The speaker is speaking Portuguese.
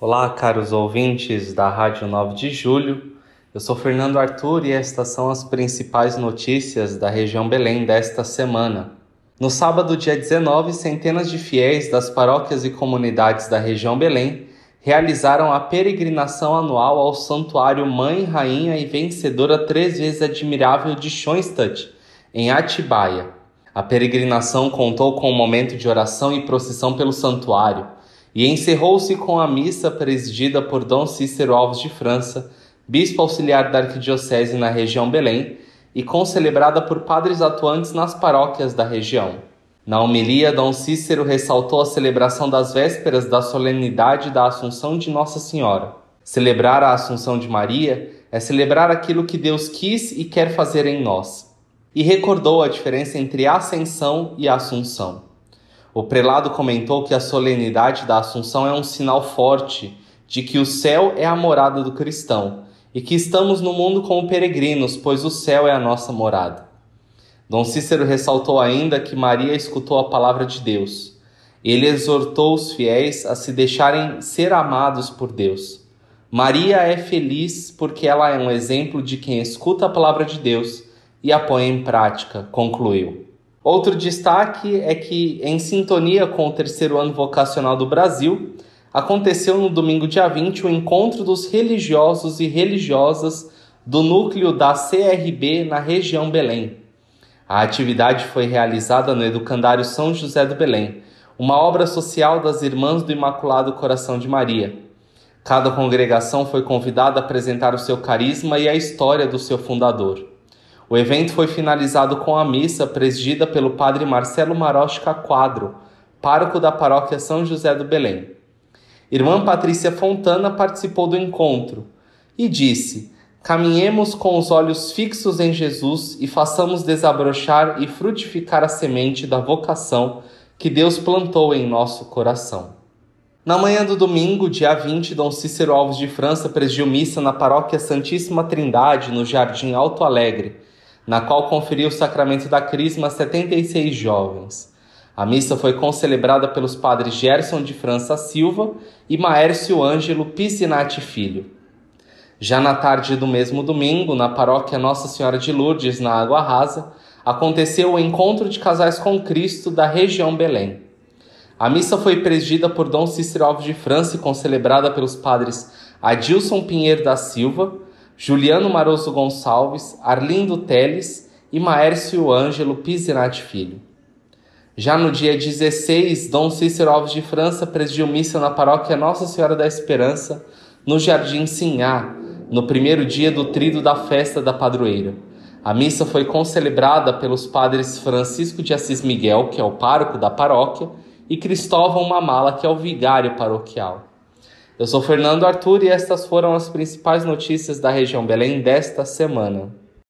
Olá, caros ouvintes da Rádio 9 de Julho. Eu sou Fernando Arthur e estas são as principais notícias da região Belém desta semana. No sábado, dia 19, centenas de fiéis das paróquias e comunidades da região Belém realizaram a peregrinação anual ao Santuário Mãe, Rainha e Vencedora três vezes admirável de Schoenstatt, em Atibaia. A peregrinação contou com um momento de oração e procissão pelo santuário e encerrou-se com a missa presidida por Dom Cícero Alves de França, bispo auxiliar da Arquidiocese na região Belém, e concelebrada por padres atuantes nas paróquias da região. Na homilia, Dom Cícero ressaltou a celebração das vésperas da solenidade da Assunção de Nossa Senhora. Celebrar a Assunção de Maria é celebrar aquilo que Deus quis e quer fazer em nós. E recordou a diferença entre ascensão e assunção. O prelado comentou que a solenidade da Assunção é um sinal forte de que o céu é a morada do cristão e que estamos no mundo como peregrinos, pois o céu é a nossa morada. Dom Cícero ressaltou ainda que Maria escutou a palavra de Deus. Ele exortou os fiéis a se deixarem ser amados por Deus. Maria é feliz porque ela é um exemplo de quem escuta a palavra de Deus e a põe em prática, concluiu. Outro destaque é que, em sintonia com o terceiro ano vocacional do Brasil, aconteceu no domingo dia 20 o encontro dos religiosos e religiosas do núcleo da CRB na região Belém. A atividade foi realizada no Educandário São José do Belém, uma obra social das Irmãs do Imaculado Coração de Maria. Cada congregação foi convidada a apresentar o seu carisma e a história do seu fundador. O evento foi finalizado com a missa presidida pelo padre Marcelo Marosca Quadro, pároco da paróquia São José do Belém. Irmã Patrícia Fontana participou do encontro e disse: Caminhemos com os olhos fixos em Jesus e façamos desabrochar e frutificar a semente da vocação que Deus plantou em nosso coração. Na manhã do domingo, dia 20, Dom Cícero Alves de França presidiu missa na paróquia Santíssima Trindade, no Jardim Alto Alegre na qual conferiu o sacramento da Crisma a 76 jovens. A missa foi concelebrada pelos padres Gerson de França Silva e Maércio Ângelo Piscinati Filho. Já na tarde do mesmo domingo, na paróquia Nossa Senhora de Lourdes, na Água Rasa, aconteceu o encontro de casais com Cristo da região Belém. A missa foi presidida por Dom Cícero Alves de França e concelebrada pelos padres Adilson Pinheiro da Silva, Juliano Maroso Gonçalves, Arlindo Teles e Maércio Ângelo Pisinati Filho. Já no dia 16, Dom Cícero Alves de França presidiu missa na paróquia Nossa Senhora da Esperança, no Jardim Sinhá, no primeiro dia do trido da festa da padroeira. A missa foi concelebrada pelos padres Francisco de Assis Miguel, que é o pároco da paróquia, e Cristóvão Mamala, que é o vigário paroquial. Eu sou Fernando Arthur e estas foram as principais notícias da região Belém desta semana.